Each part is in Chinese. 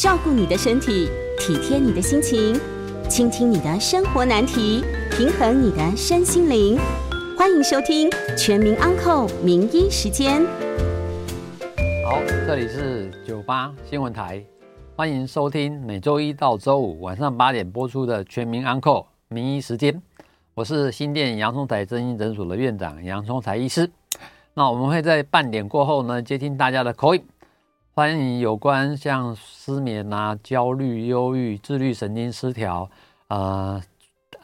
照顾你的身体，体贴你的心情，倾听你的生活难题，平衡你的身心灵。欢迎收听《全民安扣名医时间》。好，这里是九八新闻台，欢迎收听每周一到周五晚上八点播出的《全民安扣名医时间》。我是新店洋葱台真心诊所的院长杨葱台医师。那我们会在半点过后呢，接听大家的口音欢迎有关像失眠啊、焦虑、忧郁、自律神经失调啊、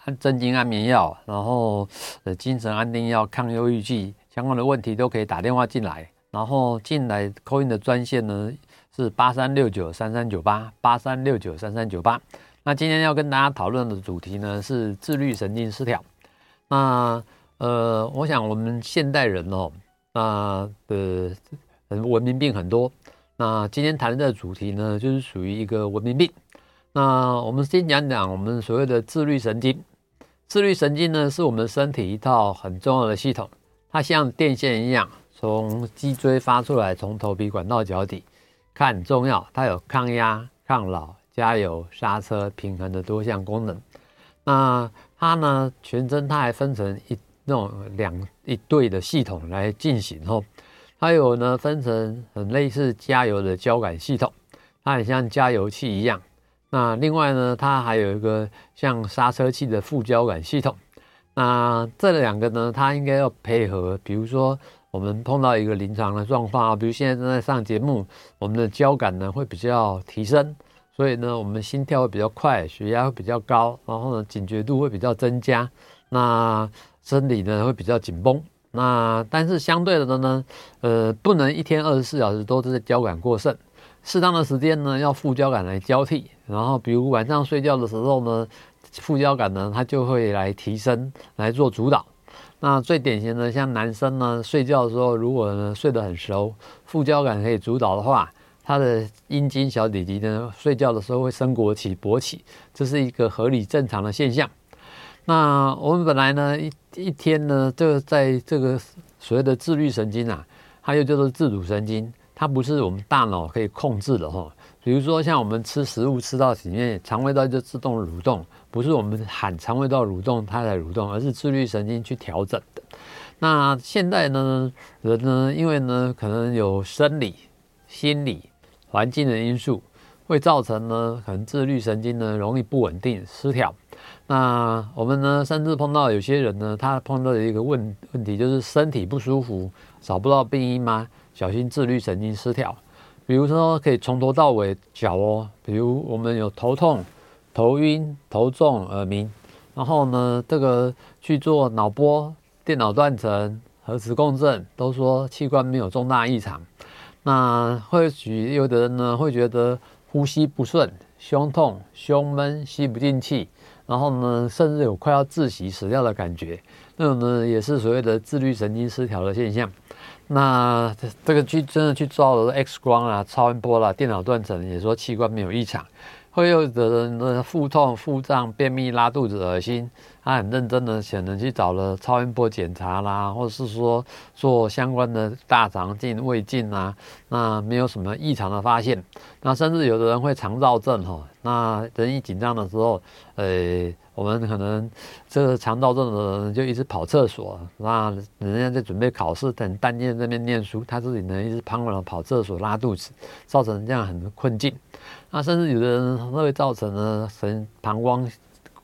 呃、镇静安眠药，然后呃精神安定药、抗忧郁剂相关的问题都可以打电话进来。然后进来 call in 的专线呢是八三六九三三九八八三六九三三九八。那今天要跟大家讨论的主题呢是自律神经失调。那呃，我想我们现代人哦。那的文明病很多，那今天谈的主题呢，就是属于一个文明病。那我们先讲讲我们所谓的自律神经。自律神经呢，是我们身体一套很重要的系统，它像电线一样，从脊椎发出来，从头皮管到脚底，它很重要。它有抗压、抗老、加油、刹车、平衡的多项功能。那它呢，全身它还分成一。那种两一对的系统来进行哦，还有呢，分成很类似加油的交感系统，它很像加油器一样。那另外呢，它还有一个像刹车器的副交感系统。那这两个呢，它应该要配合。比如说，我们碰到一个临床的状况啊，比如现在正在上节目，我们的交感呢会比较提升，所以呢，我们心跳会比较快，血压会比较高，然后呢，警觉度会比较增加。那生理呢会比较紧绷，那但是相对的呢，呃，不能一天二十四小时都是交感过剩，适当的时间呢要副交感来交替，然后比如晚上睡觉的时候呢，副交感呢它就会来提升来做主导。那最典型的像男生呢睡觉的时候，如果呢睡得很熟，副交感可以主导的话，他的阴茎小弟弟呢睡觉的时候会升国起勃起，这是一个合理正常的现象。那我们本来呢，一一天呢，这个在这个所谓的自律神经啊，它又叫做自主神经，它不是我们大脑可以控制的哈。比如说像我们吃食物吃到里面，肠胃道就自动蠕动，不是我们喊肠胃道蠕动它才蠕动，而是自律神经去调整的。那现在呢，人呢，因为呢，可能有生理、心理、环境的因素，会造成呢，可能自律神经呢容易不稳定、失调。那我们呢，甚至碰到有些人呢，他碰到的一个问问题就是身体不舒服，找不到病因吗？小心自律神经失调。比如说，可以从头到尾脚哦，比如我们有头痛、头晕、头重、耳鸣，然后呢，这个去做脑波、电脑断层、核磁共振，都说器官没有重大异常。那或许有的人呢，会觉得呼吸不顺、胸痛、胸闷、吸不进气。然后呢，甚至有快要窒息死掉的感觉，那种呢也是所谓的自律神经失调的现象。那这个去真的去照了 X 光啊、超音波啦、电脑断层，也说器官没有异常。会有的人呢腹痛、腹胀、便秘、拉肚子、恶心，他很认真的可能去找了超音波检查啦，或者是说做相关的大肠镜、胃镜啊，那没有什么异常的发现。那甚至有的人会肠躁症哈，那人一紧张的时候，呃，我们可能这个肠躁症的人就一直跑厕所，那人家在准备考试，等半夜在那边念书，他自己呢一直膀胱跑厕所、拉肚子，造成这样很困境。那甚至有的人会造成呢，神膀胱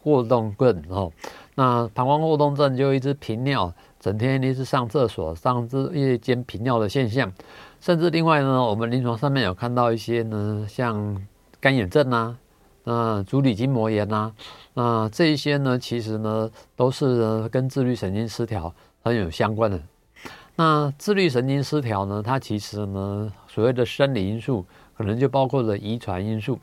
过动症哦。那膀胱过动症就一直频尿，整天一直上厕所、上这夜间频尿的现象。甚至另外呢，我们临床上面有看到一些呢，像干眼症啊，那足底筋膜炎啊，那这一些呢，其实呢都是呢跟自律神经失调很有相关的。那自律神经失调呢，它其实呢所谓的生理因素。可能就包括了遗传因素。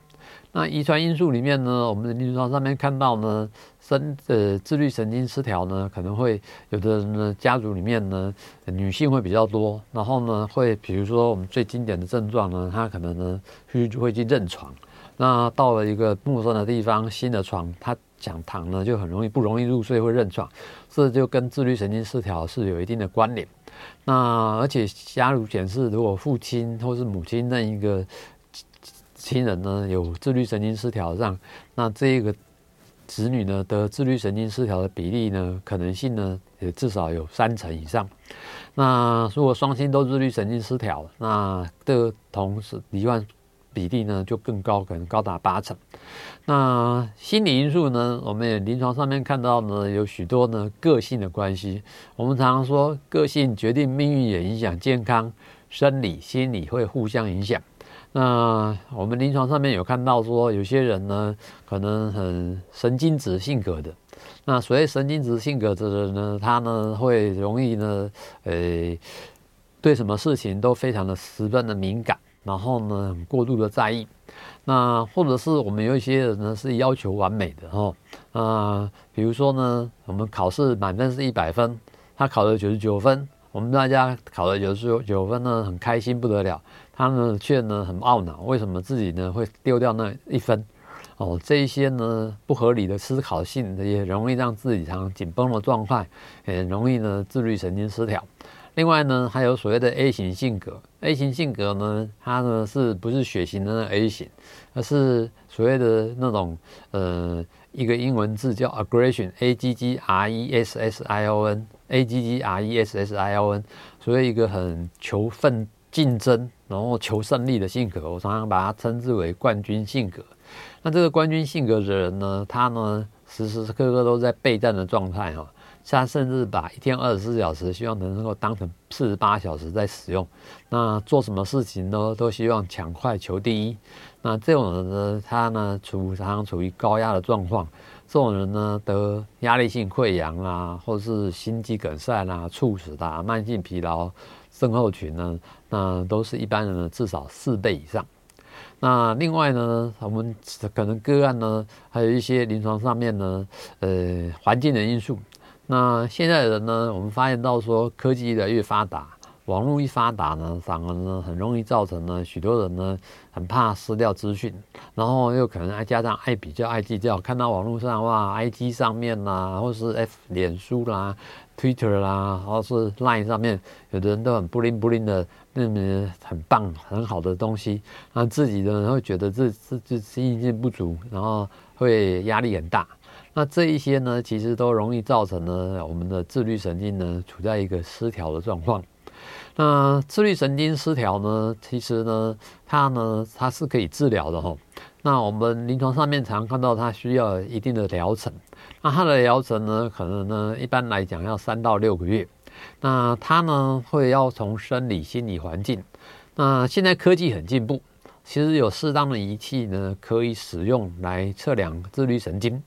那遗传因素里面呢，我们的临床上面看到呢，生呃自律神经失调呢，可能会有的人呢家族里面呢女性会比较多，然后呢会比如说我们最经典的症状呢，她可能呢去会去认床。那到了一个陌生的地方，新的床，她想躺呢就很容易不容易入睡，会认床，这就跟自律神经失调是有一定的关联。那而且假如显示，如果父亲或是母亲那一个亲人呢有自律神经失调上，那这个子女呢得自律神经失调的比例呢，可能性呢也至少有三成以上。那如果双亲都自律神经失调，那的同时罹患比例呢就更高，可能高达八成。那心理因素呢，我们也临床上面看到呢有许多呢个性的关系。我们常常说，个性决定命运，也影响健康，生理、心理会互相影响。那我们临床上面有看到说，有些人呢可能很神经质性格的。那所谓神经质性格的人呢，他呢会容易呢，呃，对什么事情都非常的十分的敏感，然后呢过度的在意。那或者是我们有一些人呢是要求完美的哦，啊，比如说呢，我们考试满分是一百分，他考了九十九分，我们大家考了九十九分呢，很开心不得了。他呢却呢很懊恼，为什么自己呢会丢掉那一分？哦，这一些呢不合理的思考性，也容易让自己常紧绷的状态，也容易呢自律神经失调。另外呢，还有所谓的 A 型性格，A 型性格呢，它呢是不是血型的那 A 型，而是所谓的那种呃一个英文字叫 aggression，A G G R E S S I O N，A G G R E S S I O N，所以一个很求奋竞争。然后求胜利的性格，我常常把它称之为冠军性格。那这个冠军性格的人呢，他呢时时刻刻都在备战的状态哈。他甚至把一天二十四小时希望能够当成四十八小时在使用。那做什么事情呢，都希望抢快求第一。那这种人呢，他呢处常常处于高压的状况。这种人呢得压力性溃疡啊，或是心肌梗塞啦、猝死的、慢性疲劳。症候群呢，那都是一般人的至少四倍以上。那另外呢，我们可能个案呢，还有一些临床上面呢，呃，环境的因素。那现在的人呢，我们发现到说，科技越来越发达。网络一发达呢，反而呢很容易造成呢许多人呢很怕失掉资讯，然后又可能还加上爱比较、爱计较，看到网络上哇，IG 上面啦，或是 F 脸书啦、Twitter 啦，或是 Line 上面，有的人都很布灵布灵的，那么很棒、很好的东西，那自己呢会觉得自自自信心不足，然后会压力很大。那这一些呢，其实都容易造成呢我们的自律神经呢处在一个失调的状况。那自律神经失调呢，其实呢，它呢，它是可以治疗的哈。那我们临床上面常看到它需要一定的疗程。那它的疗程呢，可能呢，一般来讲要三到六个月。那它呢，会要从生理、心理环境。那现在科技很进步，其实有适当的仪器呢，可以使用来测量自律神经。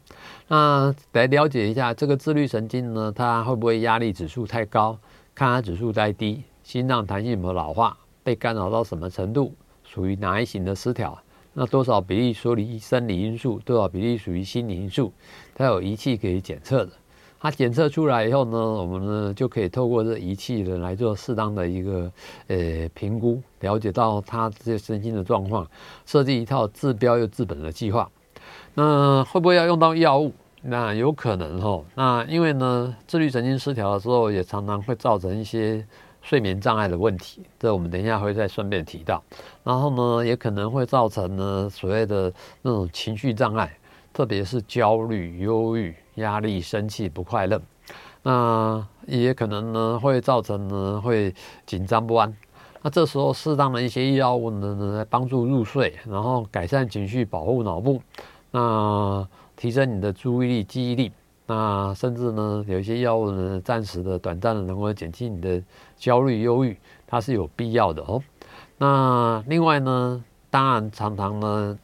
那来了解一下这个自律神经呢，它会不会压力指数太高？看它指数太低。心脏弹性有没有老化？被干扰到什么程度？属于哪一型的失调？那多少比例属于生理因素？多少比例属于心理因素？它有仪器可以检测的。它检测出来以后呢，我们呢就可以透过这仪器呢来做适当的一个呃评估，了解到它这些身心的状况，设计一套治标又治本的计划。那会不会要用到药物？那有可能哈。那因为呢，自律神经失调的时候，也常常会造成一些。睡眠障碍的问题，这我们等一下会再顺便提到。然后呢，也可能会造成呢所谓的那种情绪障碍，特别是焦虑、忧郁、压力、生气、不快乐。那也可能呢会造成呢会紧张不安。那这时候适当的一些药物呢，来帮助入睡，然后改善情绪，保护脑部，那提升你的注意力、记忆力。那甚至呢，有一些药物呢，暂时的、短暂的，能够减轻你的焦虑、忧郁，它是有必要的哦。那另外呢，当然常常呢，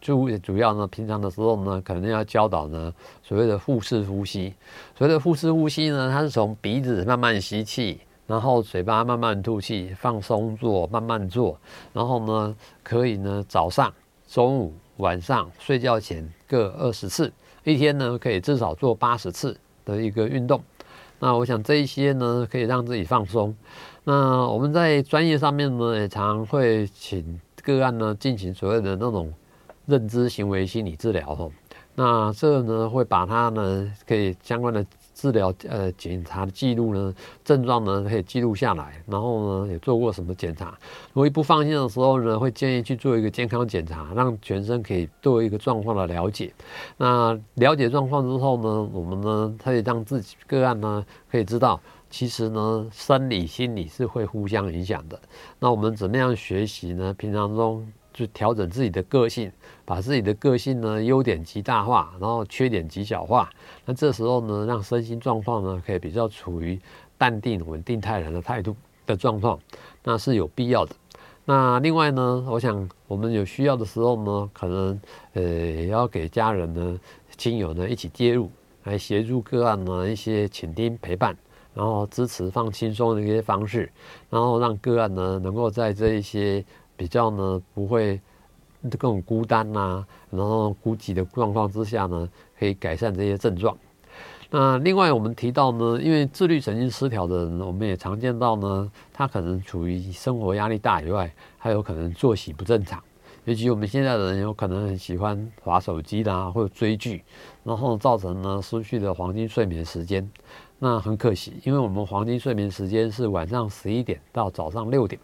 就主要呢，平常的时候呢，可能要教导呢，所谓的腹式呼吸。所谓的腹式呼吸呢，它是从鼻子慢慢吸气，然后嘴巴慢慢吐气，放松做，慢慢做。然后呢，可以呢，早上、中午、晚上睡觉前各二十次。一天呢，可以至少做八十次的一个运动。那我想这一些呢，可以让自己放松。那我们在专业上面呢，也常会请个案呢进行所谓的那种认知行为心理治疗哈。那这呢，会把它呢可以相关的治疗呃检查的记录呢，症状呢可以记录下来，然后呢也做过什么检查。如果不放心的时候呢，会建议去做一个健康检查，让全身可以做一个状况的了解。那了解状况之后呢，我们呢可以让自己个案呢可以知道，其实呢生理心理是会互相影响的。那我们怎么样学习呢？平常中。就调整自己的个性，把自己的个性呢优点极大化，然后缺点极小化。那这时候呢，让身心状况呢可以比较处于淡定、稳定、泰然的态度的状况，那是有必要的。那另外呢，我想我们有需要的时候呢，可能呃也要给家人呢、亲友呢一起介入，来协助个案呢一些倾听陪伴，然后支持放轻松的一些方式，然后让个案呢能够在这一些。比较呢不会各种孤单呐、然后孤寂的状况之下呢，可以改善这些症状。那另外我们提到呢，因为自律神经失调的人，我们也常见到呢，他可能处于生活压力大以外，还有可能作息不正常。尤其我们现在的人有可能很喜欢划手机啦，或者追剧，然后造成呢失去了黄金睡眠时间。那很可惜，因为我们黄金睡眠时间是晚上十一点到早上六点。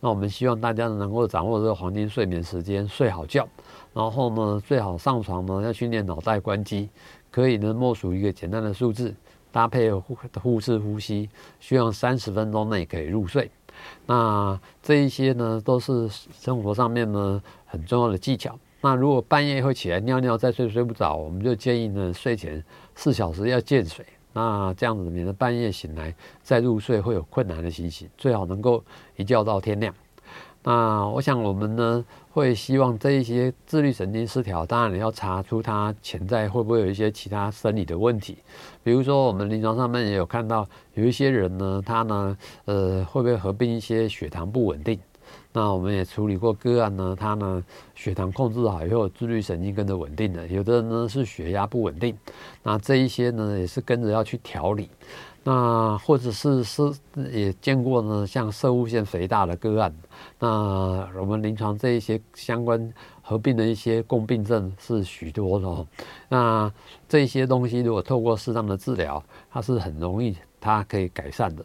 那我们希望大家能够掌握这个黄金睡眠时间，睡好觉，然后呢，最好上床呢要训练脑袋关机，可以呢默数一个简单的数字，搭配护腹式呼吸，希望三十分钟内可以入睡。那这一些呢都是生活上面呢很重要的技巧。那如果半夜会起来尿尿再睡睡不着，我们就建议呢睡前四小时要见水。那这样子，免得半夜醒来再入睡会有困难的情形，最好能够一觉到天亮。那我想我们呢会希望这一些自律神经失调，当然你要查出它潜在会不会有一些其他生理的问题，比如说我们临床上面也有看到有一些人呢，他呢呃会不会合并一些血糖不稳定。那我们也处理过个案呢，他呢血糖控制好以后，自律神经跟着稳定的；有的人呢是血压不稳定，那这一些呢也是跟着要去调理。那或者是是也见过呢，像摄护腺肥大的个案，那我们临床这一些相关合并的一些共病症是许多的。那这些东西如果透过适当的治疗，它是很容易它可以改善的。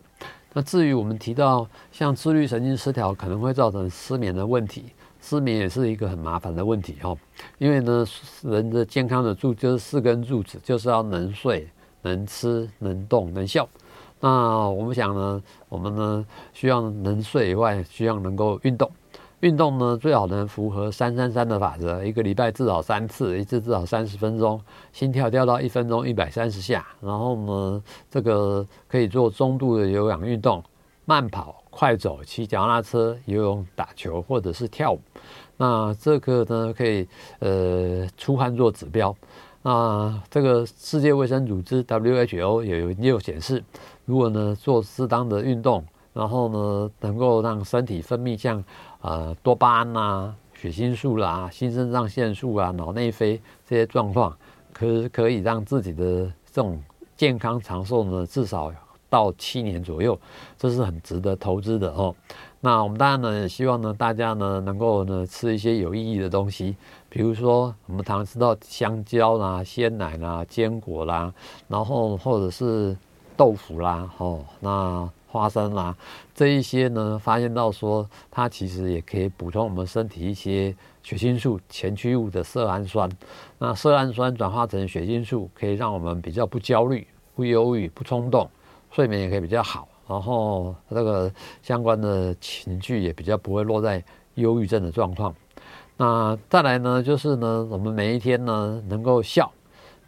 那至于我们提到像自律神经失调可能会造成失眠的问题，失眠也是一个很麻烦的问题哈。因为呢，人的健康的柱就是四根柱子，就是要能睡、能吃、能动、能笑。那我们想呢，我们呢需要能睡以外，需要能够运动。运动呢，最好能符合三三三的法则，一个礼拜至少三次，一次至少三十分钟，心跳掉到一分钟一百三十下。然后呢，这个可以做中度的有氧运动，慢跑、快走、骑脚踏车、游泳、打球或者是跳舞。那这个呢，可以呃出汗做指标。那这个世界卫生组织 WHO 也有也有显示，如果呢做适当的运动，然后呢能够让身体分泌像呃，多巴胺啊、血清素啦、新肾上腺素啊、脑内啡这些状况，可可以让自己的这种健康长寿呢，至少到七年左右，这是很值得投资的哦。那我们当然呢，也希望呢，大家呢能够呢吃一些有意义的东西，比如说我们常吃到香蕉啦、鲜奶啦、坚果啦，然后或者是豆腐啦，哦，那。花生啦，这一些呢，发现到说它其实也可以补充我们身体一些血清素前驱物的色氨酸。那色氨酸转化成血清素，可以让我们比较不焦虑、不忧郁、不冲动，睡眠也可以比较好。然后这个相关的情绪也比较不会落在忧郁症的状况。那再来呢，就是呢，我们每一天呢能够笑。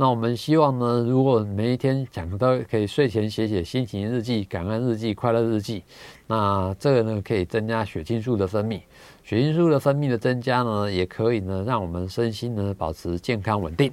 那我们希望呢，如果每一天讲到可以睡前写写心情日记、感恩日记、快乐日记，那这个呢可以增加血清素的分泌，血清素的分泌的增加呢，也可以呢让我们身心呢保持健康稳定。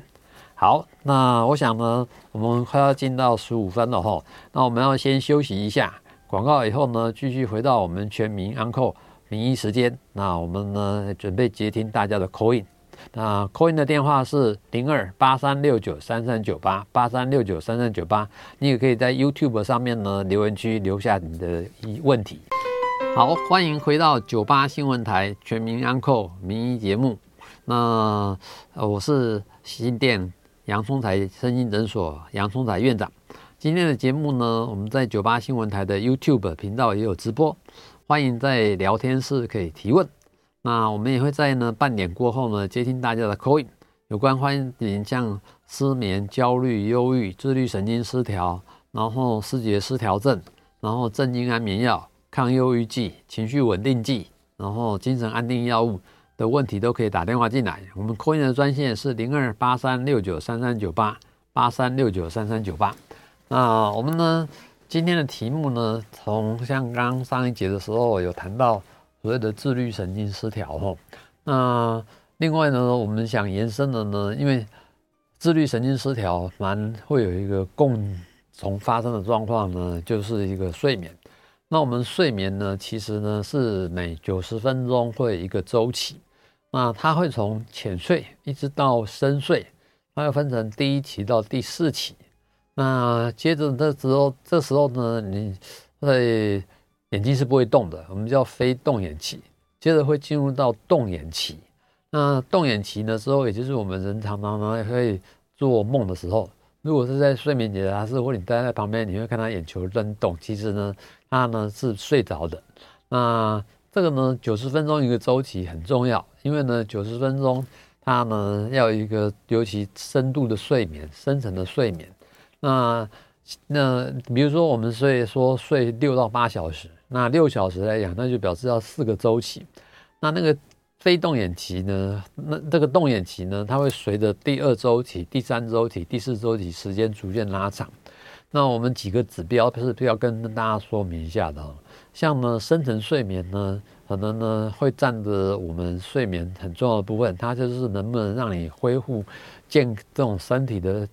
好，那我想呢，我们快要进到十五分了哈，那我们要先休息一下，广告以后呢，继续回到我们全民安扣名医时间，那我们呢准备接听大家的 call in。那 Coin 的电话是零二八三六九三三九八八三六九三三九八，你也可以在 YouTube 上面呢留言区留下你的问题。好，欢迎回到九八新闻台全民安扣名医节目。那我是新店杨聪财身心诊所杨聪财院长。今天的节目呢，我们在九八新闻台的 YouTube 频道也有直播，欢迎在聊天室可以提问。那我们也会在呢半点过后呢接听大家的 call in，有关欢迎像失眠、焦虑、忧郁、自律神经失调，然后思觉失调症，然后镇静安眠药、抗忧郁剂、情绪稳定剂，然后精神安定药物的问题都可以打电话进来。我们 call in 的专线是零二八三六九三三九八八三六九三三九八。那我们呢，今天的题目呢，从像刚上一节的时候有谈到所谓的自律神经失调哈。那另外呢，我们想延伸的呢，因为自律神经失调蛮会有一个共同发生的状况呢，就是一个睡眠。那我们睡眠呢，其实呢是每九十分钟会有一个周期。那它会从浅睡一直到深睡，它要分成第一期到第四期。那接着这时候，这时候呢，你会眼睛是不会动的，我们叫非动眼期。接着会进入到动眼期。那动眼期的时候，也就是我们人常常呢会做梦的时候。如果是在睡眠阶段，是或者你待在旁边，你会看他眼球在动，其实呢，他呢是睡着的。那这个呢，九十分钟一个周期很重要，因为呢，九十分钟他呢要一个尤其深度的睡眠，深层的睡眠。那那比如说我们睡说睡六到八小时，那六小时来讲，那就表示要四个周期。那那个非动眼期呢？那这个动眼期呢，它会随着第二周期、第三周期、第四周期时间逐渐拉长。那我们几个指标是要跟大家说明一下的。像呢深层睡眠呢，可能呢会占着我们睡眠很重要的部分，它就是能不能让你恢复健这种身体的。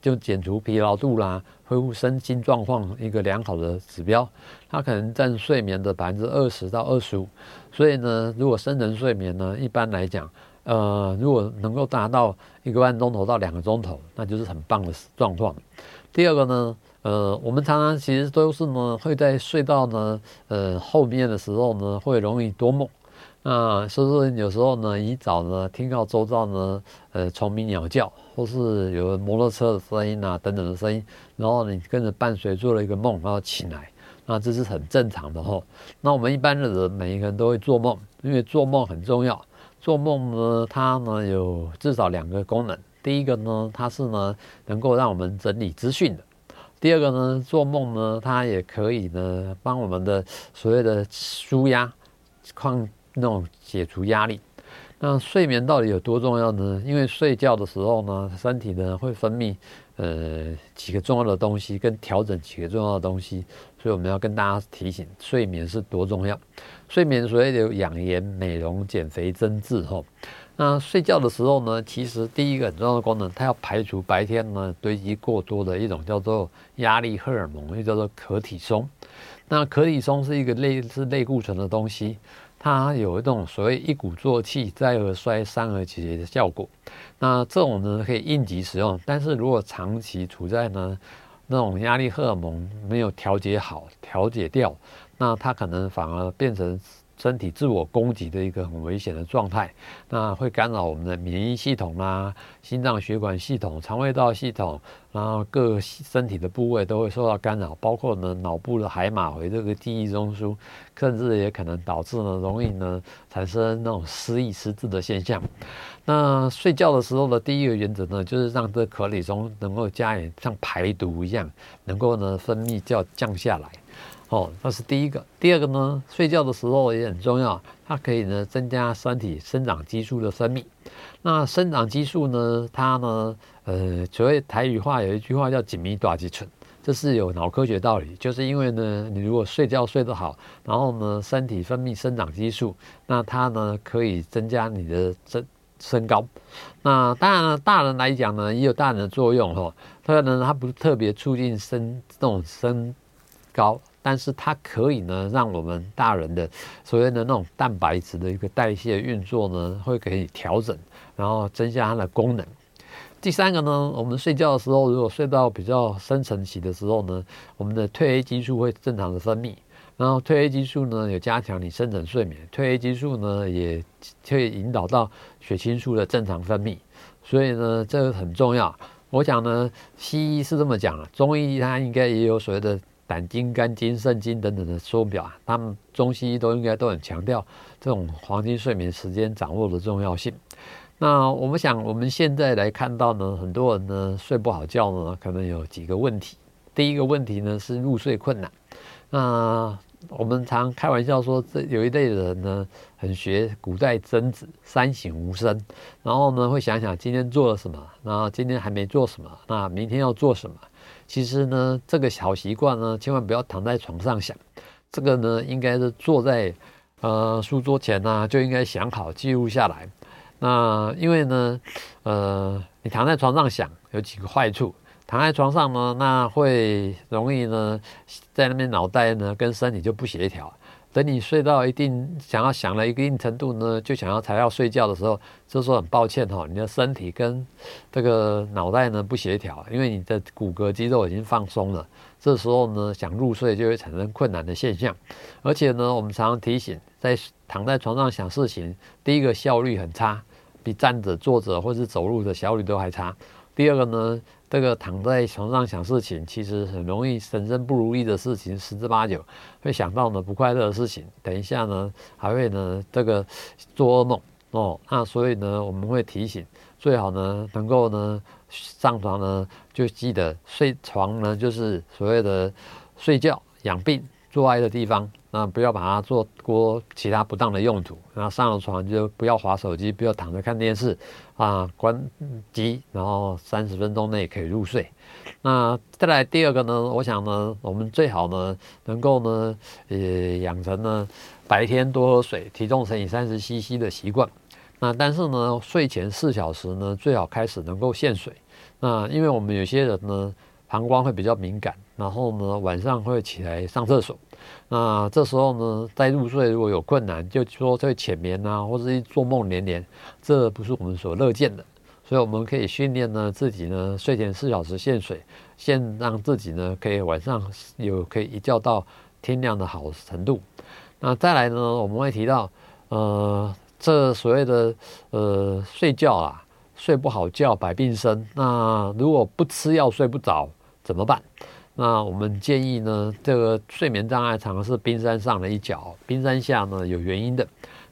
就减除疲劳度啦，恢复身心状况一个良好的指标，它可能占睡眠的百分之二十到二十五。所以呢，如果深层睡眠呢，一般来讲，呃，如果能够达到一个半钟头到两个钟头，那就是很棒的状况。第二个呢，呃，我们常常其实都是呢，会在睡到呢，呃，后面的时候呢，会容易多梦。那所以说有时候呢，一早呢，听到周遭呢，呃，虫鸣鸟叫，或是有摩托车的声音啊，等等的声音，然后你跟着伴随做了一个梦，然后起来，那这是很正常的吼。那我们一般的人，每一个人都会做梦，因为做梦很重要。做梦呢，它呢有至少两个功能。第一个呢，它是呢能够让我们整理资讯的；第二个呢，做梦呢，它也可以呢帮我们的所谓的舒压、抗。那种解除压力，那睡眠到底有多重要呢？因为睡觉的时候呢，身体呢会分泌呃几个重要的东西，跟调整几个重要的东西，所以我们要跟大家提醒，睡眠是多重要。睡眠所谓的养颜、美容、减肥、增智吼。那睡觉的时候呢，其实第一个很重要的功能，它要排除白天呢堆积过多的一种叫做压力荷尔蒙，又叫做可体松。那可体松是一个类似类固醇的东西。它有一种所谓一鼓作气，再而衰，三而竭的效果。那这种呢可以应急使用，但是如果长期处在呢那种压力荷尔蒙没有调节好、调节掉，那它可能反而变成。身体自我攻击的一个很危险的状态，那会干扰我们的免疫系统啦、心脏血管系统、肠胃道系统，然后各身体的部位都会受到干扰，包括呢脑部的海马回这个记忆中枢，甚至也可能导致呢容易呢产生那种失忆失智的现象。那睡觉的时候的第一个原则呢，就是让这可体松能够加以像排毒一样，能够呢分泌叫降下来。哦，那是第一个。第二个呢，睡觉的时候也很重要，它可以呢增加身体生长激素的分泌。那生长激素呢，它呢，呃，所谓台语话有一句话叫“紧密大肌醇”，这是有脑科学道理。就是因为呢，你如果睡觉睡得好，然后呢，身体分泌生长激素，那它呢可以增加你的身身高。那当然了，大人来讲呢，也有大人的作用哈。它呢，它不是特别促进身这种身高。但是它可以呢，让我们大人的所谓的那种蛋白质的一个代谢运作呢，会可以调整，然后增加它的功能。第三个呢，我们睡觉的时候，如果睡到比较深层期的时候呢，我们的褪黑激素会正常的分泌，然后褪黑激素呢，有加强你深层睡眠，褪黑激素呢，也会引导到血清素的正常分泌，所以呢，这个很重要。我想呢，西医是这么讲啊，中医它应该也有所谓的胆经、肝经、肾经等等的说表啊，他们中西医都应该都很强调这种黄金睡眠时间掌握的重要性。那我们想，我们现在来看到呢，很多人呢睡不好觉呢，可能有几个问题。第一个问题呢是入睡困难。那我们常开玩笑说，这有一类人呢，很学古代曾子“三省吾身”，然后呢会想想今天做了什么，然后今天还没做什么，那明天要做什么？其实呢，这个小习惯呢，千万不要躺在床上想，这个呢应该是坐在呃书桌前呢、啊，就应该想好记录下来。那因为呢，呃，你躺在床上想有几个坏处。躺在床上呢，那会容易呢，在那边脑袋呢跟身体就不协调。等你睡到一定想要想了一定程度呢，就想要才要睡觉的时候，这时候很抱歉哈，你的身体跟这个脑袋呢不协调，因为你的骨骼肌肉已经放松了。这时候呢，想入睡就会产生困难的现象。而且呢，我们常常提醒，在躺在床上想事情，第一个效率很差，比站着、坐着或是走路的效率都还差。第二个呢，这个躺在床上想事情，其实很容易人生不如意的事情十之八九，会想到呢不快乐的事情。等一下呢，还会呢这个做噩梦哦。那所以呢，我们会提醒，最好呢能够呢上床呢就记得睡床呢就是所谓的睡觉养病做爱的地方。那不要把它做过其他不当的用途。然后上了床就不要划手机，不要躺着看电视啊，关机，然后三十分钟内可以入睡。那再来第二个呢，我想呢，我们最好呢能够呢，呃，养成呢白天多喝水，体重乘以三十 CC 的习惯。那但是呢，睡前四小时呢，最好开始能够限水。那因为我们有些人呢，膀胱会比较敏感，然后呢晚上会起来上厕所。那这时候呢，在入睡如果有困难，就说会浅眠啊，或者一做梦连连，这不是我们所乐见的。所以我们可以训练呢自己呢，睡前四小时限水，先让自己呢可以晚上有可以一觉到天亮的好程度。那再来呢，我们会提到，呃，这所谓的呃睡觉啊，睡不好觉百病生。那如果不吃药睡不着怎么办？那我们建议呢，这个睡眠障碍常常是冰山上的一角，冰山下呢有原因的。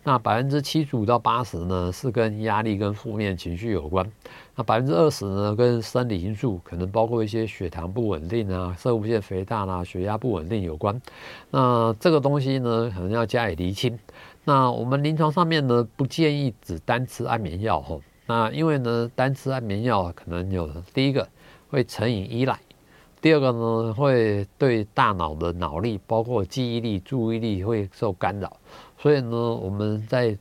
那百分之七十五到八十呢是跟压力跟负面情绪有关，那百分之二十呢跟生理因素，可能包括一些血糖不稳定啊、摄护腺肥大啦、啊、血压不稳定有关。那这个东西呢可能要加以厘清。那我们临床上面呢不建议只单吃安眠药吼，那因为呢单吃安眠药可能有第一个会成瘾依赖。第二个呢，会对大脑的脑力，包括记忆力、注意力会受干扰。所以呢，我们在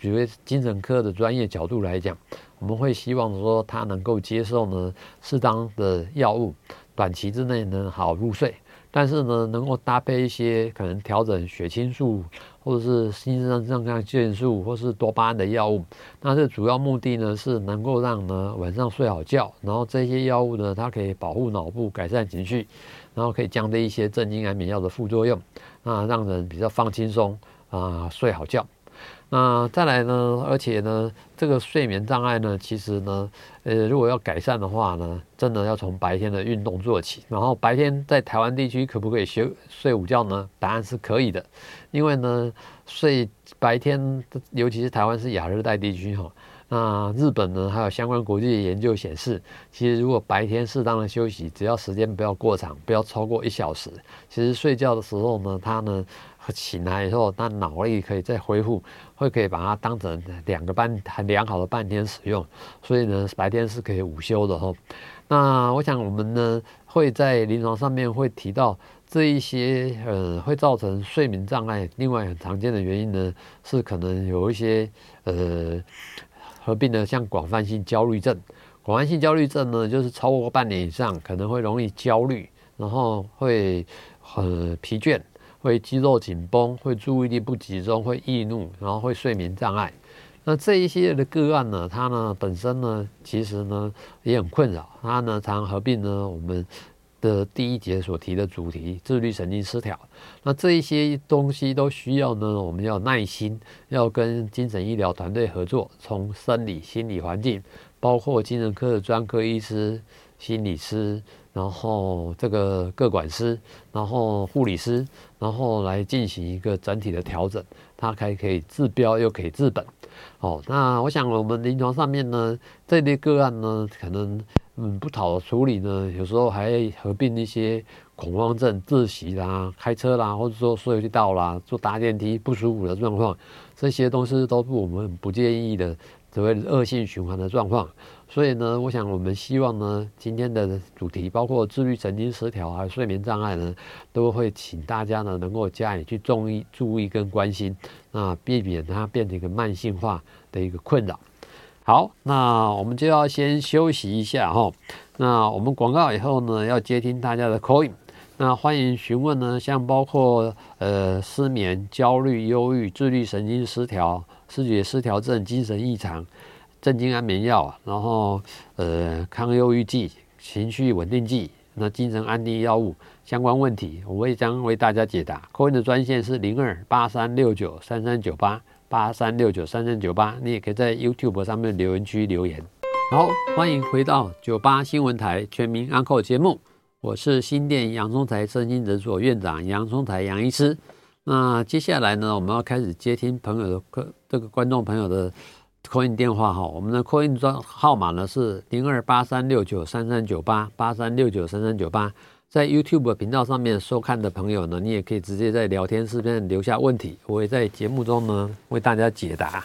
举为精神科的专业角度来讲，我们会希望说他能够接受呢适当的药物，短期之内能好入睡。但是呢，能够搭配一些可能调整血清素。或者是新生肾上腺素，或是多巴胺的药物，那这主要目的呢是能够让呢晚上睡好觉，然后这些药物呢它可以保护脑部、改善情绪，然后可以降低一些镇静安眠药的副作用，啊，让人比较放轻松啊，睡好觉。那再来呢，而且呢，这个睡眠障碍呢，其实呢，呃，如果要改善的话呢，真的要从白天的运动做起。然后白天在台湾地区可不可以休睡午觉呢？答案是可以的，因为呢，睡白天，尤其是台湾是亚热带地区哈，那日本呢，还有相关国际的研究显示，其实如果白天适当的休息，只要时间不要过长，不要超过一小时，其实睡觉的时候呢，它呢。醒来以后，那脑力可以再恢复，会可以把它当成两个半很良好的半天使用，所以呢，白天是可以午休的哈。那我想我们呢会在临床上面会提到这一些呃会造成睡眠障碍，另外很常见的原因呢是可能有一些呃合并的像广泛性焦虑症，广泛性焦虑症呢就是超过半年以上可能会容易焦虑，然后会很疲倦。会肌肉紧绷，会注意力不集中，会易怒，然后会睡眠障碍。那这一些的个案呢，它呢本身呢，其实呢也很困扰。它呢常合并呢我们的第一节所提的主题，自律神经失调。那这一些东西都需要呢，我们要耐心，要跟精神医疗团队合作，从生理、心理环境，包括精神科的专科医师、心理师，然后这个个管师，然后护理师，然后来进行一个整体的调整，它还可以治标又可以治本。哦，那我想我们临床上面呢，这类个案呢，可能。嗯，不好处理呢，有时候还合并一些恐慌症、窒息啦、开车啦，或者说隧道啦、坐搭电梯不舒服的状况，这些东西都是我们不建议的，所谓恶性循环的状况。所以呢，我想我们希望呢，今天的主题包括自律神经失调还有睡眠障碍呢，都会请大家呢能够加以去注意、注意跟关心，那避免它变成一个慢性化的一个困扰。好，那我们就要先休息一下哈。那我们广告以后呢，要接听大家的 call。那欢迎询问呢，像包括呃失眠、焦虑、忧郁、自律神经失调、视觉失调症、精神异常、镇静安眠药，然后呃抗忧郁剂、情绪稳定剂，那精神安定药物相关问题，我会将为大家解答。coin 的专线是零二八三六九三三九八。八三六九三三九八，你也可以在 YouTube 上面留言区留言。好，欢迎回到九八新闻台全民安扣节目，我是新店杨聪财身心诊所院长杨聪财杨医师。那接下来呢，我们要开始接听朋友的客这个观众朋友的 call in 电话哈。我们的 call in 专号码呢是零二八三六九三三九八八三六九三三九八。在 YouTube 频道上面收看的朋友呢，你也可以直接在聊天室边留下问题，我会在节目中呢为大家解答。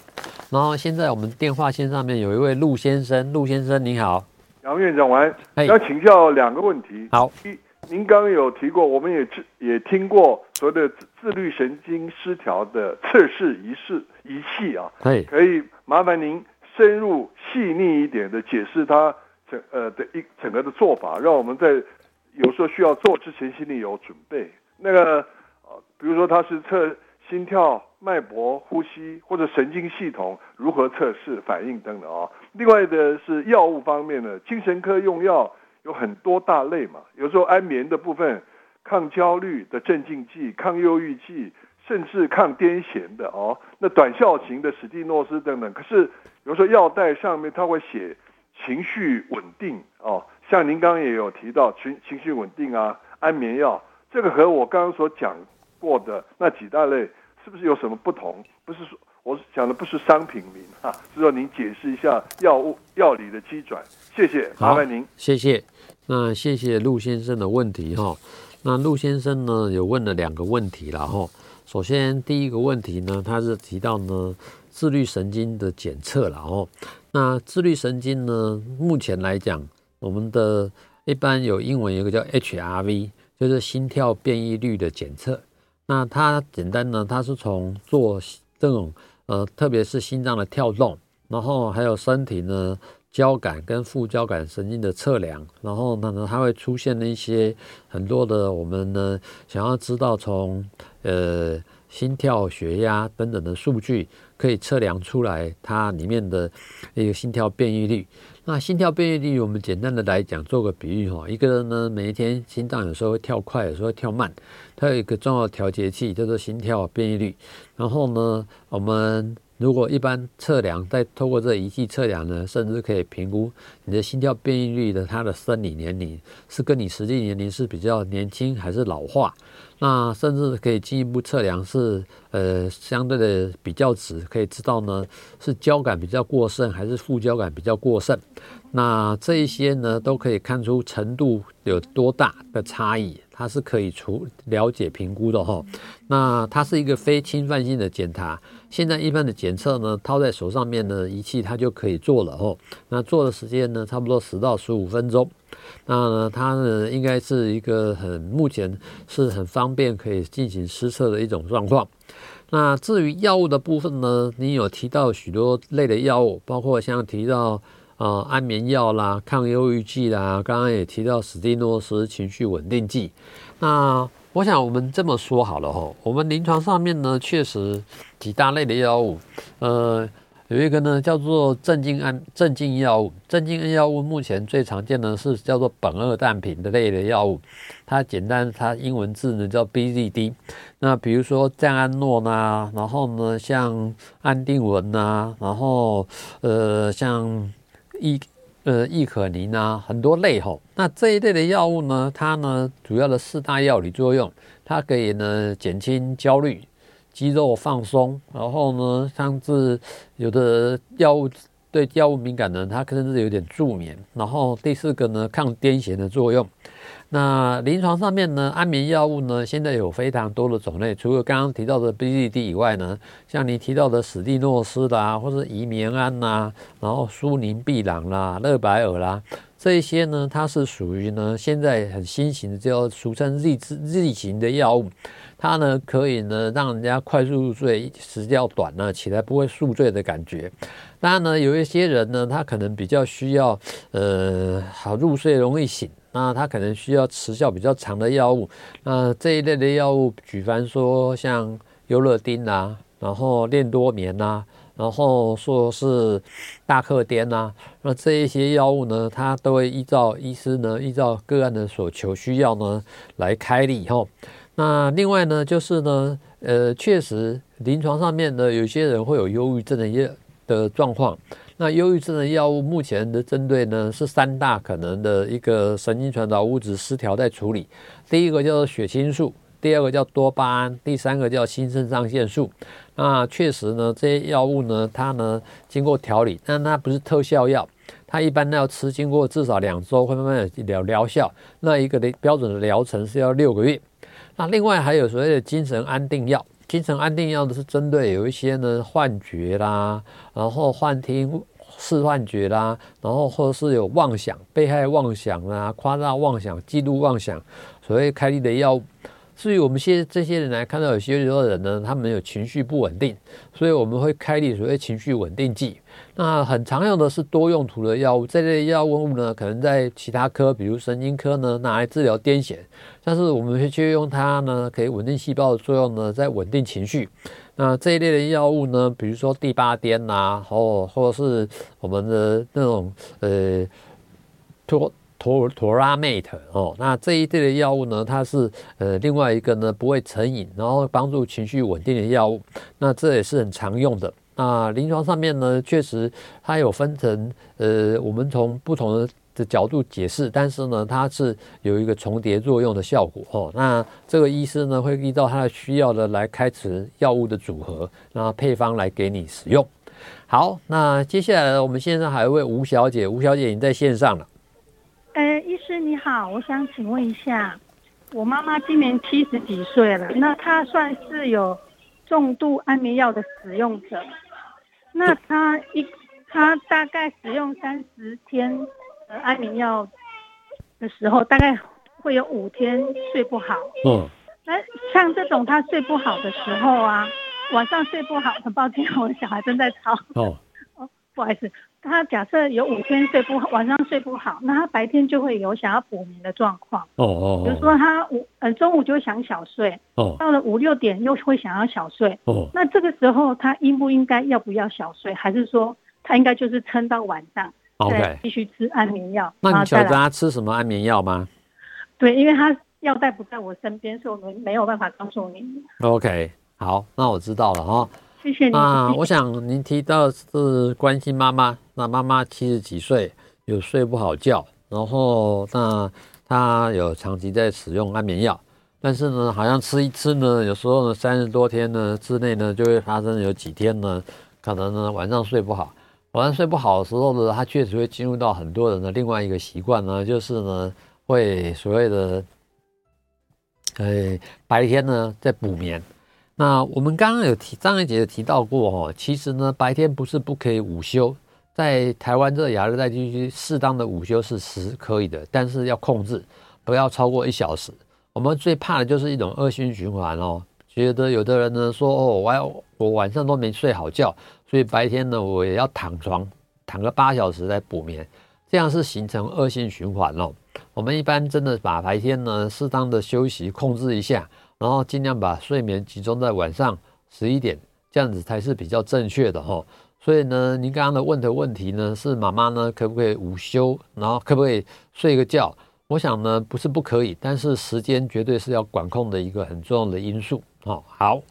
然后现在我们电话线上面有一位陆先生，陆先生你好，杨院长晚安，要请教两个问题。好，一，您刚刚有提过，我们也也听过所谓的自律神经失调的测试仪式仪器啊，可以麻烦您深入细腻一点的解释它整呃的一整个的做法，让我们在。有时候需要做之前心里有准备。那个，呃，比如说他是测心跳、脉搏、呼吸或者神经系统如何测试反应等等啊。另外的是药物方面呢，精神科用药有很多大类嘛，有时候安眠的部分，抗焦虑的镇静剂、抗忧郁剂，甚至抗癫痫的哦。那短效型的史蒂诺斯等等。可是比如说药袋上面它会写情绪稳定哦。像您刚刚也有提到情情绪稳定啊，安眠药，这个和我刚刚所讲过的那几大类是不是有什么不同？不是说我讲的不是商品名哈，是说您解释一下药物药理的机转。谢谢，麻烦您。谢谢。那谢谢陆先生的问题哈。那陆先生呢有问了两个问题了哈。首先第一个问题呢，他是提到呢自律神经的检测了哦。那自律神经呢，目前来讲。我们的一般有英文有一个叫 HRV，就是心跳变异率的检测。那它简单呢，它是从做这种呃，特别是心脏的跳动，然后还有身体呢交感跟副交感神经的测量，然后呢，它会出现一些很多的我们呢想要知道从呃心跳、血压等等的数据，可以测量出来它里面的一个心跳变异率。那心跳变异率，我们简单的来讲，做个比喻哈，一个人呢，每一天心脏有时候会跳快，有时候会跳慢，它有一个重要调节器叫做心跳变异率。然后呢，我们如果一般测量，再透过这仪器测量呢，甚至可以评估你的心跳变异率的它的生理年龄是跟你实际年龄是比较年轻还是老化。那甚至可以进一步测量是呃相对的比较值，可以知道呢是交感比较过剩还是副交感比较过剩。那这一些呢都可以看出程度有多大的差异，它是可以除了解评估的哈。那它是一个非侵犯性的检查，现在一般的检测呢套在手上面的仪器它就可以做了哦。那做的时间呢差不多十到十五分钟。那呢，它呢应该是一个很目前是很方便可以进行施测的一种状况。那至于药物的部分呢，你有提到许多类的药物，包括像提到呃安眠药啦、抗忧郁剂啦，刚刚也提到史蒂诺斯情绪稳定剂。那我想我们这么说好了哈，我们临床上面呢确实几大类的药物，呃。有一个呢叫做镇静安镇静药物，镇静安药物目前最常见的是叫做苯二氮平的类的药物，它简单它英文字呢叫 BZD。那比如说赞安诺呐，然后呢像安定文呐，然后呃像异呃异可宁呐，很多类吼。那这一类的药物呢，它呢主要的四大药理作用，它可以呢减轻焦虑。肌肉放松，然后呢，像是有的药物对药物敏感的人，他可能是有点助眠。然后第四个呢，抗癫痫的作用。那临床上面呢，安眠药物呢，现在有非常多的种类，除了刚刚提到的 BZD 以外呢，像你提到的史蒂诺斯啦，或是怡眠安呐，然后舒宁碧朗啦、乐百尔啦，这一些呢，它是属于呢现在很新型的，叫俗称 Z 字型的药物。它呢可以呢让人家快速入睡，时间短呢起来不会宿醉的感觉。当然呢，有一些人呢，他可能比较需要呃好入睡容易醒，那他可能需要持效比较长的药物。那这一类的药物，举凡说像优乐丁啊，然后恋多眠啊，然后说是大克颠啊，那这一些药物呢，它都会依照医师呢依照个案的所求需要呢来开立后。那另外呢，就是呢，呃，确实临床上面呢，有些人会有忧郁症的药的状况。那忧郁症的药物目前的针对呢是三大可能的一个神经传导物质失调在处理。第一个叫做血清素，第二个叫多巴胺，第三个叫新肾上腺素。那确实呢，这些药物呢，它呢经过调理，但它不是特效药，它一般要吃经过至少两周会慢慢有疗疗效。那一个的标准的疗程是要六个月。那另外还有所谓的精神安定药，精神安定药的是针对有一些呢幻觉啦，然后幻听、视幻觉啦，然后或是有妄想、被害妄想啦、夸大妄想、嫉妒妄想，所谓开立的药物。至于我们现在这些人来看到有些人呢，他们有情绪不稳定，所以我们会开立所谓情绪稳定剂。那很常用的是多用途的药物，这类药物呢，可能在其他科，比如神经科呢，拿来治疗癫痫。但是我们会去用它呢，可以稳定细胞的作用呢，在稳定情绪。那这一类的药物呢，比如说地巴颠呐，或或者是我们的那种呃托托托拉美特哦，那这一类的药物呢，它是呃另外一个呢不会成瘾，然后帮助情绪稳定的药物。那这也是很常用的。那临床上面呢，确实它有分成，呃，我们从不同的的角度解释，但是呢，它是有一个重叠作用的效果哦。那这个医师呢，会依照他的需要的来开始药物的组合，那配方来给你使用。好，那接下来我们线上还有一位吴小姐，吴小姐已经在线上了。呃，医师你好，我想请问一下，我妈妈今年七十几岁了，那她算是有重度安眠药的使用者？那她一她大概使用三十天呃安眠药的时候，大概会有五天睡不好。嗯，那像这种她睡不好的时候啊，晚上睡不好，很抱歉，我的小孩正在吵。哦哦，不好意思。他假设有五天睡不好，晚上睡不好，那他白天就会有想要补眠的状况。哦哦，比如说他午呃中午就想小睡，哦，到了五六点又会想要小睡。哦，那这个时候他应不应该要不要小睡，还是说他应该就是撑到晚上，OK，继续吃安眠药？那你晓得他吃什么安眠药吗？对，因为他药袋不在我身边，所以我们没有办法告诉你。OK，好，那我知道了哈。谢谢您啊！我想您提到是关心妈妈，那妈妈七十几岁，有睡不好觉，然后那她有长期在使用安眠药，但是呢，好像吃一吃呢，有时候呢三十多天呢之内呢，就会发生有几天呢，可能呢晚上睡不好，晚上睡不好的时候呢，她确实会进入到很多人的另外一个习惯呢，就是呢会所谓的，呃白天呢在补眠。那我们刚刚有提，张一杰有提到过哦，其实呢，白天不是不可以午休，在台湾这个亚热带地区，适当的午休是是可以的，但是要控制，不要超过一小时。我们最怕的就是一种恶性循环哦，觉得有的人呢说哦，我要我晚上都没睡好觉，所以白天呢我也要躺床躺个八小时来补眠，这样是形成恶性循环哦。我们一般真的把白天呢适当的休息控制一下。然后尽量把睡眠集中在晚上十一点，这样子才是比较正确的哈。所以呢，您刚刚的问的问题呢，是妈妈呢可不可以午休，然后可不可以睡个觉？我想呢，不是不可以，但是时间绝对是要管控的一个很重要的因素。哦，好，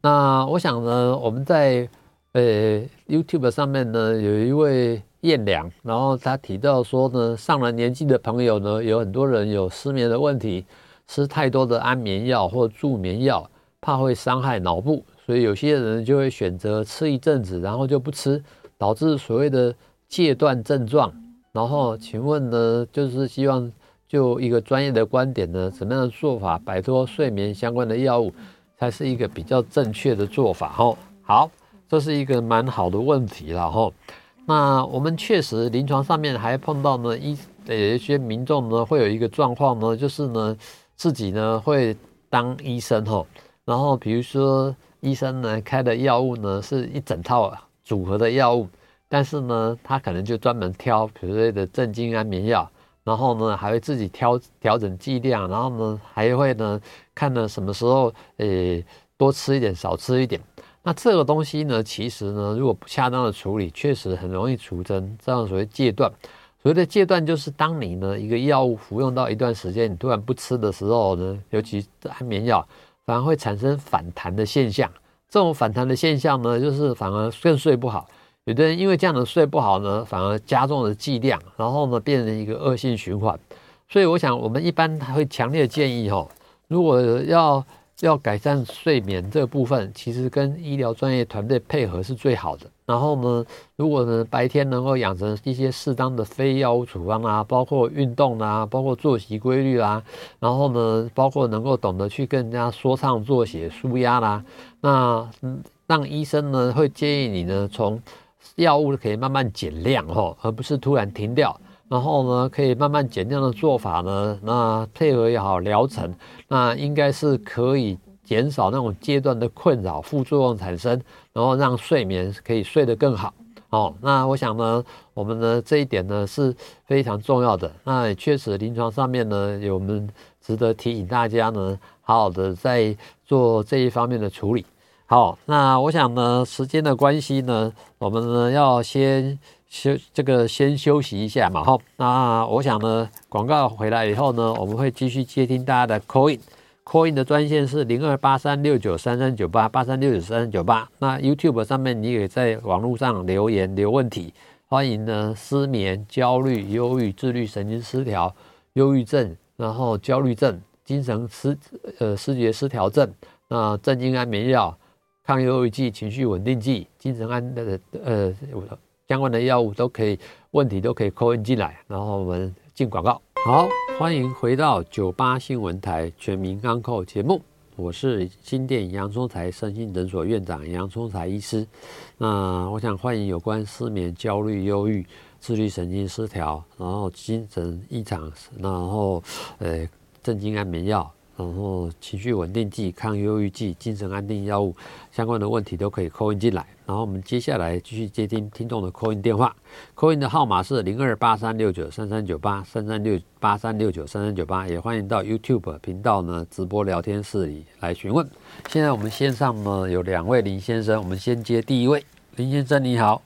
那我想呢，我们在呃 YouTube 上面呢，有一位燕良，然后他提到说呢，上了年纪的朋友呢，有很多人有失眠的问题，吃太多的安眠药或助眠药，怕会伤害脑部。所以有些人就会选择吃一阵子，然后就不吃，导致所谓的戒断症状。然后请问呢，就是希望就一个专业的观点呢，怎么样的做法摆脱睡眠相关的药物，才是一个比较正确的做法？吼，好，这是一个蛮好的问题了吼。那我们确实临床上面还碰到呢，一有一些民众呢会有一个状况呢，就是呢自己呢会当医生吼，然后比如说。医生呢开的药物呢是一整套组合的药物，但是呢他可能就专门挑，比如说的镇静安眠药，然后呢还会自己调调整剂量，然后呢还会呢看呢什么时候诶多吃一点少吃一点。那这个东西呢其实呢如果不恰当的处理，确实很容易出现这样所谓戒断。所谓的戒断就是当你呢一个药物服用到一段时间，你突然不吃的时候呢，尤其安眠药。反而会产生反弹的现象，这种反弹的现象呢，就是反而更睡不好。有的人因为这样的睡不好呢，反而加重了剂量，然后呢变成一个恶性循环。所以我想，我们一般会强烈建议哈，如果要要改善睡眠这部分，其实跟医疗专业团队配合是最好的。然后呢，如果呢白天能够养成一些适当的非药物处方啊，包括运动啊，包括作息规律啦，然后呢，包括能够懂得去跟人家说唱作写、舒压啦，那，让医生呢会建议你呢从药物可以慢慢减量哈，而不是突然停掉。然后呢，可以慢慢减量的做法呢，那配合也好疗程，那应该是可以。减少那种阶段的困扰、副作用产生，然后让睡眠可以睡得更好。哦，那我想呢，我们呢这一点呢是非常重要的。那也确实临床上面呢，有我们值得提醒大家呢，好好的在做这一方面的处理。好，那我想呢，时间的关系呢，我们呢要先休这个先休息一下嘛。好，那我想呢，广告回来以后呢，我们会继续接听大家的 call in。call in 的专线是零二八三六九三三九八八三六九三三九八。那 YouTube 上面你也在网络上留言留问题，欢迎呢失眠、焦虑、忧郁、自律神经失调、忧郁症，然后焦虑症、精神失呃思觉失调症，那镇静安眠药、抗忧郁剂、情绪稳定剂、精神安的呃相关的药物都可以，问题都可以扣问进来，然后我们进广告。好，欢迎回到九八新闻台全民安扣节目，我是新店杨聪财身心诊所院长杨聪财医师。那我想欢迎有关失眠、焦虑、忧郁、自律神经失调，然后精神异常，然后呃镇静安眠药。然后情绪稳定剂、抗忧郁剂、精神安定药物相关的问题都可以 call in 进来。然后我们接下来继续接听听众的 call in 电话，call in 的号码是零二八三六九三三九八三三六八三六九三三九八，也欢迎到 YouTube 频道呢直播聊天室里来询问。现在我们线上呢有两位林先生，我们先接第一位，林先生你好。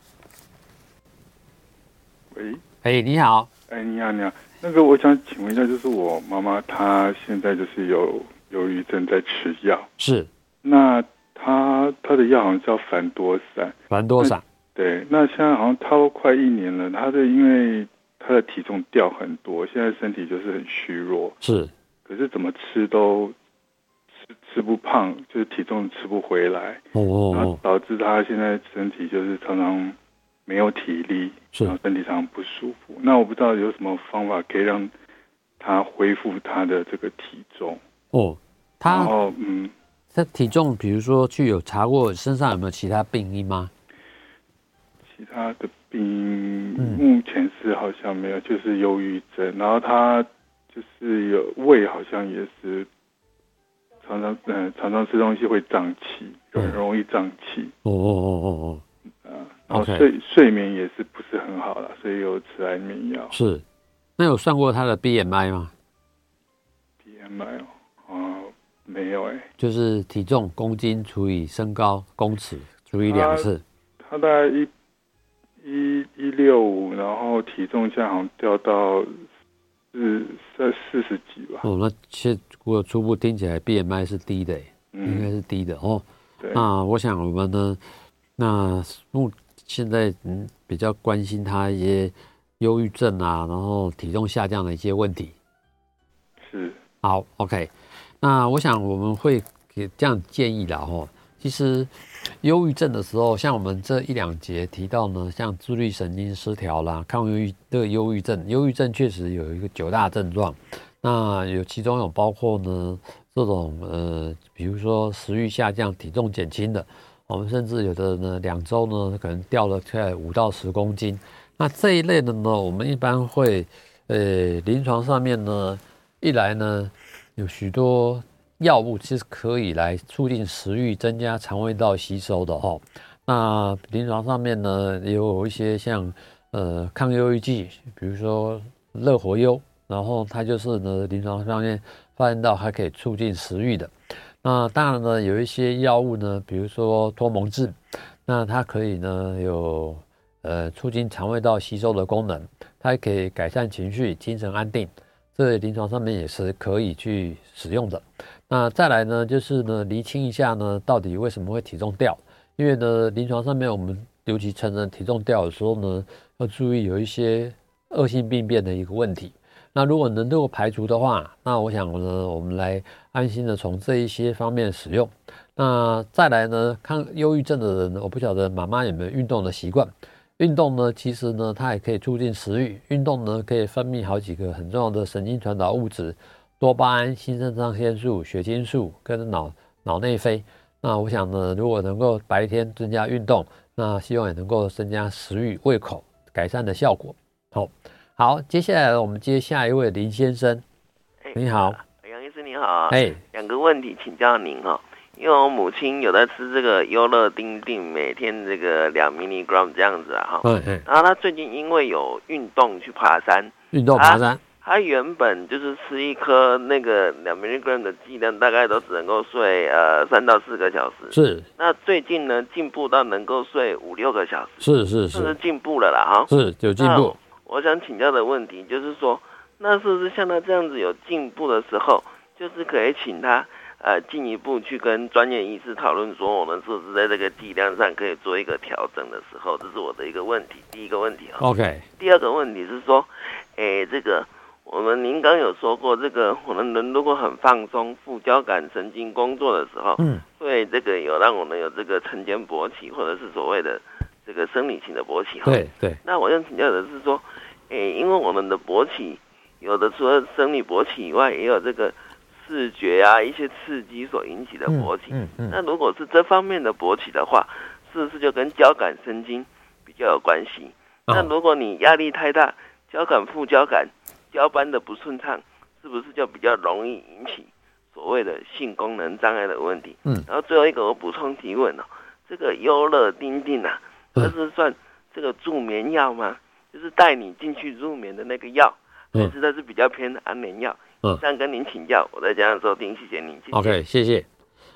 喂，哎你好，哎你好你好。那个，我想请问一下，就是我妈妈她现在就是有忧郁症，在吃药。是。那她她的药好像叫凡多散。凡多散。对。那现在好像超快一年了，她的因为她的体重掉很多，现在身体就是很虚弱。是。可是怎么吃都吃吃不胖，就是体重吃不回来。哦哦哦。然后导致她现在身体就是常常。没有体力，然后身体上不舒服。那我不知道有什么方法可以让他恢复他的这个体重哦。他然后嗯，他体重，比如说去有查过身上有没有其他病因吗？其他的病因目前是好像没有，就是忧郁症。然后他就是有胃，好像也是常常嗯常常吃东西会胀气，很容易胀气。哦哦哦哦哦。然后睡睡眠也是不是很好了，所以有吃安眠药。是，那有算过他的 BMI 吗？BMI 哦，啊，没有哎。就是体重公斤除以身高公尺除以两次。他大概一一一六五，然后体重现在好像掉到是在四十几吧。哦，那其实如果初步听起来 BMI 是低的，嗯、应该是低的哦。对。那我想我们呢，那目现在嗯比较关心他一些忧郁症啊，然后体重下降的一些问题。是。好，OK。那我想我们会给这样建议的哦。其实，忧郁症的时候，像我们这一两节提到呢，像自律神经失调啦、抗忧郁的忧郁症，忧郁症确实有一个九大症状。那有其中有包括呢，这种呃，比如说食欲下降、体重减轻的，我们甚至有的呢，两周呢可能掉了快五到十公斤。那这一类的呢，我们一般会呃，临床上面呢，一来呢，有许多。药物其实可以来促进食欲、增加肠胃道吸收的哈。那临床上面呢，也有一些像呃抗忧郁剂，比如说乐活优，然后它就是呢临床上面发现到还可以促进食欲的。那当然呢，有一些药物呢，比如说托蒙治，那它可以呢有呃促进肠胃道吸收的功能，它还可以改善情绪、精神安定，这临床上面也是可以去使用的。那再来呢，就是呢，厘清一下呢，到底为什么会体重掉？因为呢，临床上面我们尤其成人体重掉的时候呢，要注意有一些恶性病变的一个问题。那如果能够排除的话，那我想呢，我们来安心的从这一些方面使用。那再来呢，抗忧郁症的人，我不晓得妈妈有没有运动的习惯。运动呢，其实呢，它也可以促进食欲。运动呢，可以分泌好几个很重要的神经传导物质。多巴胺、新肾上腺素、血清素跟脑脑内啡。那我想呢，如果能够白天增加运动，那希望也能够增加食欲、胃口改善的效果。好，好，接下来我们接下一位林先生。你好，杨医师你好。哎，两个问题请教您哈，因为我母亲有在吃这个优乐丁定，每天这个两 milligram 这样子啊哈。嗯嗯。然后她最近因为有运动去爬山，运动爬山。她原本就是吃一颗那个两 milligram 的剂量，大概都只能够睡呃三到四个小时。是。那最近呢，进步到能够睡五六个小时。是是是。是进步了啦哈。是有进步。我想请教的问题就是说，那是不是像他这样子有进步的时候，就是可以请他呃进一步去跟专业医师讨论，说我们是不是在这个剂量上可以做一个调整的时候，这是我的一个问题。第一个问题啊。OK。第二个问题是说，诶这个。我们您刚有说过，这个我们人如果很放松，副交感神经工作的时候，嗯，会这个有让我们有这个晨间勃起，或者是所谓的这个生理性的勃起。对对。那我想请教的是说，诶，因为我们的勃起有的除了生理勃起以外，也有这个视觉啊一些刺激所引起的勃起。嗯嗯。那如果是这方面的勃起的话，是不是就跟交感神经比较有关系？那如果你压力太大，交感副交感。交班的不顺畅，是不是就比较容易引起所谓的性功能障碍的问题？嗯，然后最后一个我补充提问哦，这个优乐丁定啊，它是算这个助眠药吗？就是带你进去入眠的那个药，但是它是比较偏安眠药？嗯，想跟您请教，我在家的时候听，谢谢您。谢谢 OK，谢谢。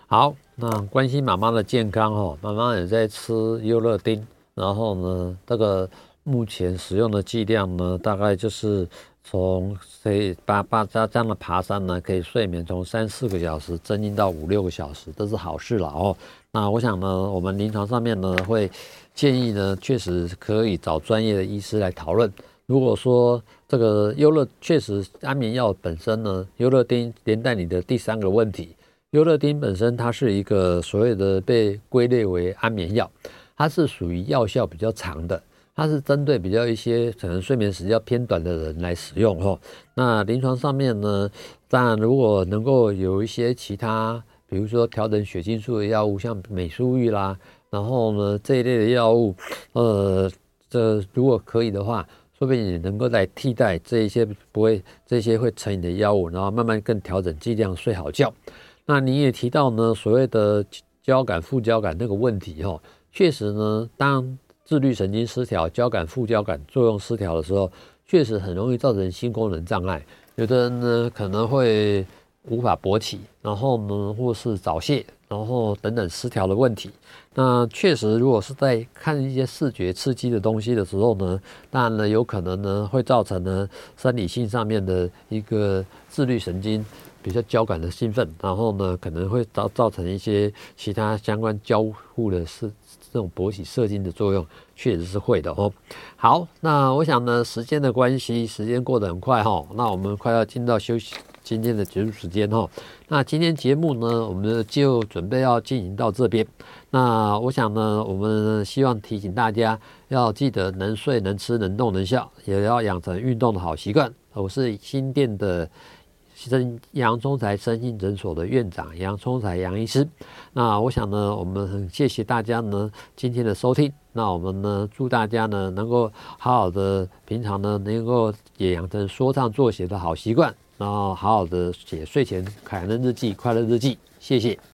好，那关心妈妈的健康哦，妈妈也在吃优乐丁，然后呢，这个目前使用的剂量呢，大概就是。从可以把把这这样的爬山呢，可以睡眠从三四个小时增进到五六个小时，这是好事了哦。那我想呢，我们临床上面呢会建议呢，确实可以找专业的医师来讨论。如果说这个优乐确实安眠药本身呢，优乐丁连带你的第三个问题，优乐丁本身它是一个所谓的被归类为安眠药，它是属于药效比较长的。它是针对比较一些可能睡眠时间偏短的人来使用哈。那临床上面呢，当然如果能够有一些其他，比如说调整血清素的药物，像美舒玉啦，然后呢这一类的药物，呃，这如果可以的话，说不定也能够来替代这一些不会这些会成瘾的药物，然后慢慢更调整剂量，睡好觉。那你也提到呢，所谓的交感副交感那个问题哈，确实呢，当自律神经失调、交感副交感作用失调的时候，确实很容易造成性功能障碍。有的人呢可能会无法勃起，然后呢或是早泄，然后等等失调的问题。那确实，如果是在看一些视觉刺激的东西的时候呢，当然呢，有可能呢会造成呢生理性上面的一个自律神经比较交感的兴奋，然后呢可能会造造成一些其他相关交互的事这种勃起射精的作用，确实是会的哦。好，那我想呢时间的关系，时间过得很快哈，那我们快要进到休息。今天的结束时间哈，那今天节目呢，我们就准备要进行到这边。那我想呢，我们希望提醒大家要记得能睡、能吃、能动、能笑，也要养成运动的好习惯。我是新店的生杨忠才身心诊所的院长杨忠才杨医师。那我想呢，我们很谢谢大家呢今天的收听。那我们呢，祝大家呢能够好好的，平常呢能够也养成说唱作写的好习惯。然后好好的写睡前感恩日记、快乐日记，谢谢。